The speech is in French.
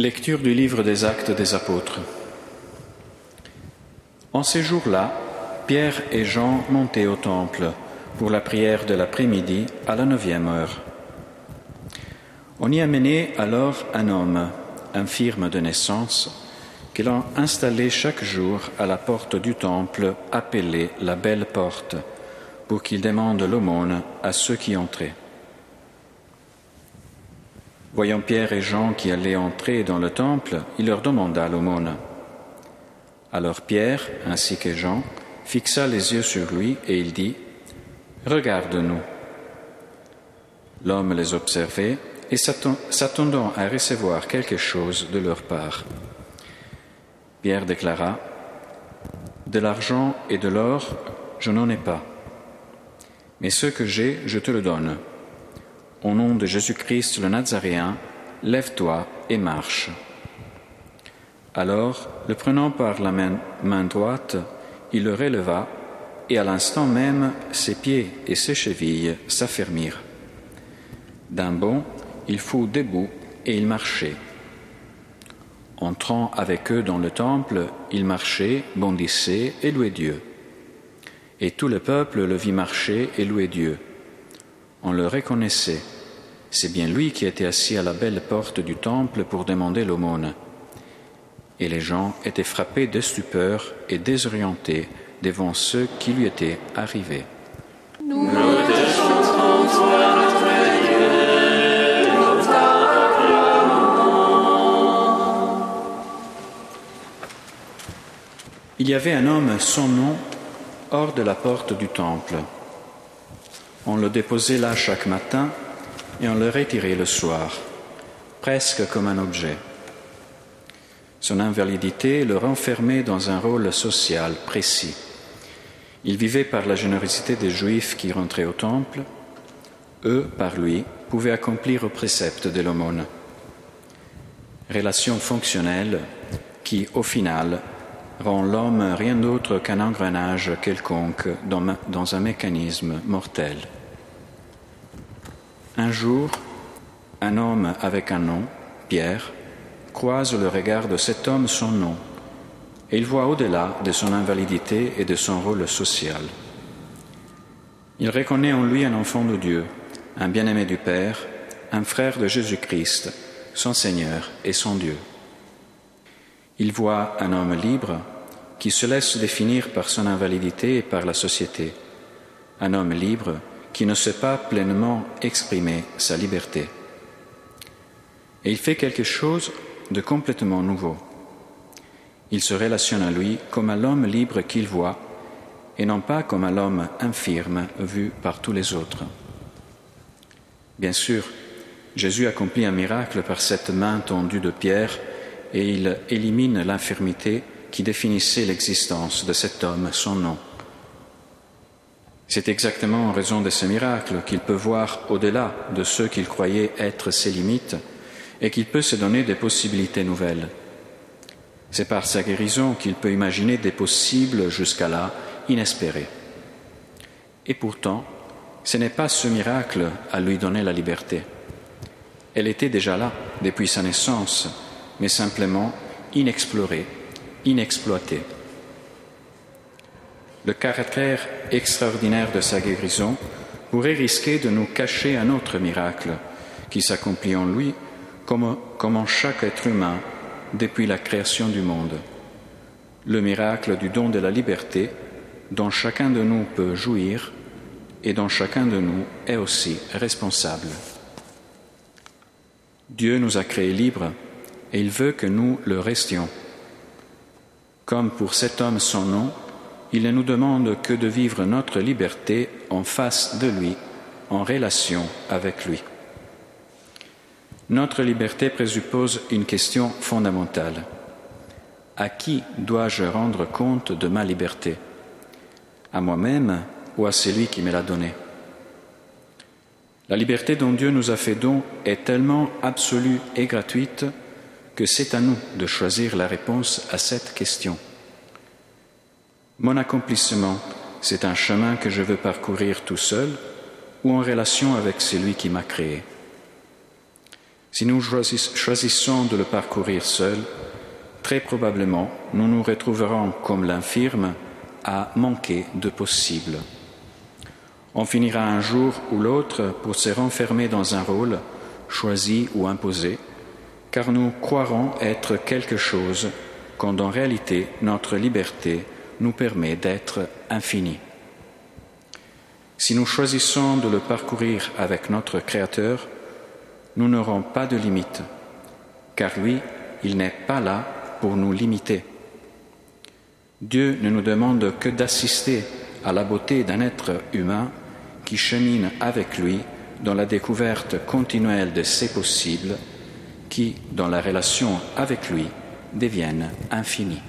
Lecture du livre des actes des apôtres. En ces jours-là, Pierre et Jean montaient au temple pour la prière de l'après-midi à la neuvième heure. On y amenait alors un homme, infirme de naissance, qu'il a installé chaque jour à la porte du temple appelée la Belle Porte, pour qu'il demande l'aumône à ceux qui entraient. Voyant Pierre et Jean qui allaient entrer dans le temple, il leur demanda l'aumône. Alors Pierre, ainsi que Jean, fixa les yeux sur lui et il dit, Regarde-nous. L'homme les observait et s'attendant à recevoir quelque chose de leur part. Pierre déclara, De l'argent et de l'or, je n'en ai pas, mais ce que j'ai, je te le donne. Au nom de Jésus-Christ le Nazaréen, lève-toi et marche. Alors, le prenant par la main, droite, il le releva, et à l'instant même ses pieds et ses chevilles s'affermirent. D'un bond, il fut debout et il marchait. Entrant avec eux dans le temple, il marchait, bondissait et louait Dieu. Et tout le peuple le vit marcher et louer Dieu on le reconnaissait. C'est bien lui qui était assis à la belle porte du temple pour demander l'aumône. Et les gens étaient frappés de stupeur et désorientés devant ceux qui lui étaient arrivés. Il y avait un homme sans nom hors de la porte du temple. On le déposait là chaque matin et on le retirait le soir, presque comme un objet. Son invalidité le renfermait dans un rôle social précis. Il vivait par la générosité des Juifs qui rentraient au temple. Eux, par lui, pouvaient accomplir le précepte de l'aumône. Relation fonctionnelle qui, au final, rend l'homme rien d'autre qu'un engrenage quelconque dans, un mécanisme mortel. Un jour, un homme avec un nom, Pierre, croise le regard de cet homme sans nom, et il voit au-delà de son invalidité et de son rôle social. Il reconnaît en lui un enfant de Dieu, un bien-aimé du Père, un frère de Jésus-Christ, son Seigneur et son Dieu. Il voit un homme libre qui se laisse définir par son invalidité et par la société, un homme libre qui ne sait pas pleinement exprimer sa liberté. Et il fait quelque chose de complètement nouveau. Il se relationne à lui comme à l'homme libre qu'il voit et non pas comme à l'homme infirme vu par tous les autres. Bien sûr, Jésus accomplit un miracle par cette main tendue de Pierre et il élimine l'infirmité qui définissait l'existence de cet homme, son nom. C'est exactement en raison de ce miracle qu'il peut voir au-delà de ceux qu'il croyait être ses limites et qu'il peut se donner des possibilités nouvelles. C'est par sa guérison qu'il peut imaginer des possibles jusqu'à là inespérés. Et pourtant, ce n'est pas ce miracle à lui donner la liberté. Elle était déjà là depuis sa naissance, mais simplement inexplorée inexploité. Le caractère extraordinaire de sa guérison pourrait risquer de nous cacher un autre miracle qui s'accomplit en lui comme en chaque être humain depuis la création du monde. Le miracle du don de la liberté dont chacun de nous peut jouir et dont chacun de nous est aussi responsable. Dieu nous a créés libres et il veut que nous le restions. Comme pour cet homme sans nom, il ne nous demande que de vivre notre liberté en face de lui, en relation avec lui. Notre liberté présuppose une question fondamentale. À qui dois-je rendre compte de ma liberté? À moi-même ou à celui qui me l'a donnée? La liberté dont Dieu nous a fait don est tellement absolue et gratuite que c'est à nous de choisir la réponse à cette question. Mon accomplissement, c'est un chemin que je veux parcourir tout seul ou en relation avec celui qui m'a créé. Si nous choisissons de le parcourir seul, très probablement nous nous retrouverons comme l'infirme à manquer de possible. On finira un jour ou l'autre pour se renfermer dans un rôle choisi ou imposé, car nous croirons être quelque chose quand en réalité notre liberté nous permet d'être infini. Si nous choisissons de le parcourir avec notre Créateur, nous n'aurons pas de limite, car lui, il n'est pas là pour nous limiter. Dieu ne nous demande que d'assister à la beauté d'un être humain qui chemine avec lui dans la découverte continuelle de ses possibles qui, dans la relation avec lui, deviennent infinis.